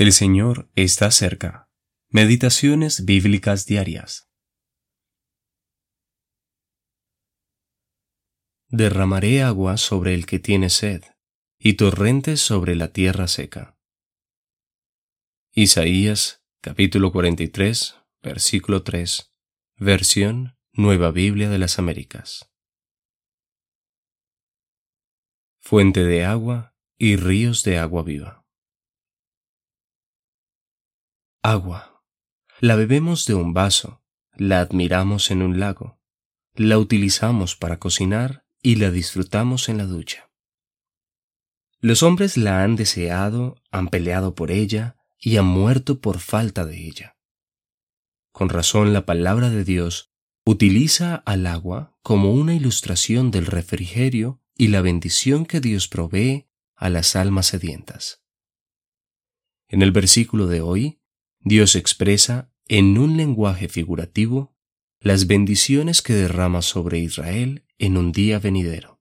El Señor está cerca. Meditaciones bíblicas diarias. Derramaré agua sobre el que tiene sed, y torrentes sobre la tierra seca. Isaías capítulo 43, versículo 3, versión Nueva Biblia de las Américas. Fuente de agua y ríos de agua viva. Agua. La bebemos de un vaso, la admiramos en un lago, la utilizamos para cocinar y la disfrutamos en la ducha. Los hombres la han deseado, han peleado por ella y han muerto por falta de ella. Con razón la palabra de Dios utiliza al agua como una ilustración del refrigerio y la bendición que Dios provee a las almas sedientas. En el versículo de hoy, Dios expresa en un lenguaje figurativo las bendiciones que derrama sobre Israel en un día venidero.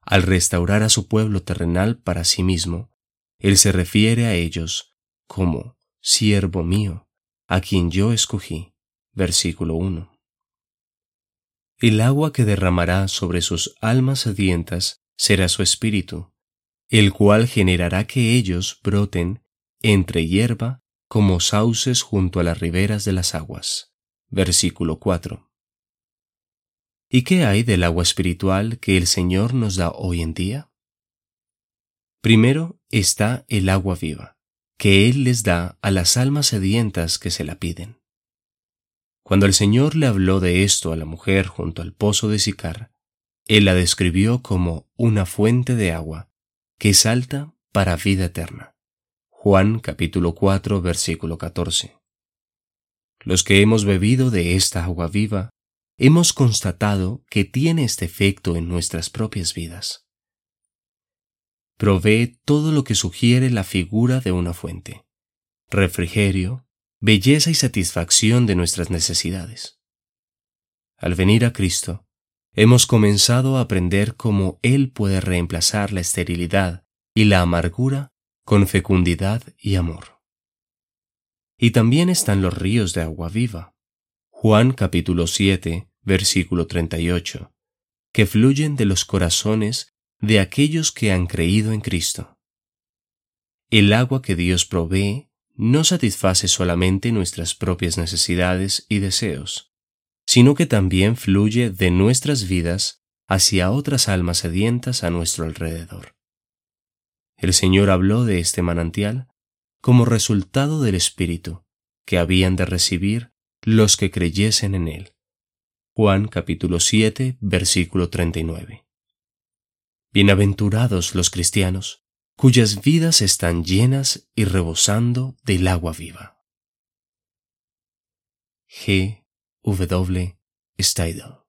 Al restaurar a su pueblo terrenal para sí mismo, Él se refiere a ellos como siervo mío, a quien yo escogí. Versículo 1. El agua que derramará sobre sus almas sedientas será su espíritu, el cual generará que ellos broten entre hierba como sauces junto a las riberas de las aguas. Versículo 4. ¿Y qué hay del agua espiritual que el Señor nos da hoy en día? Primero está el agua viva, que Él les da a las almas sedientas que se la piden. Cuando el Señor le habló de esto a la mujer junto al pozo de Sicar, Él la describió como una fuente de agua que salta para vida eterna. Juan capítulo 4 versículo 14. Los que hemos bebido de esta agua viva, hemos constatado que tiene este efecto en nuestras propias vidas. Provee todo lo que sugiere la figura de una fuente, refrigerio, belleza y satisfacción de nuestras necesidades. Al venir a Cristo, hemos comenzado a aprender cómo Él puede reemplazar la esterilidad y la amargura con fecundidad y amor. Y también están los ríos de agua viva. Juan capítulo 7, versículo 38, que fluyen de los corazones de aquellos que han creído en Cristo. El agua que Dios provee no satisface solamente nuestras propias necesidades y deseos, sino que también fluye de nuestras vidas hacia otras almas sedientas a nuestro alrededor. El Señor habló de este manantial como resultado del Espíritu que habían de recibir los que creyesen en Él. Juan capítulo 7, versículo 39. Bienaventurados los cristianos, cuyas vidas están llenas y rebosando del agua viva. G. W. Steidel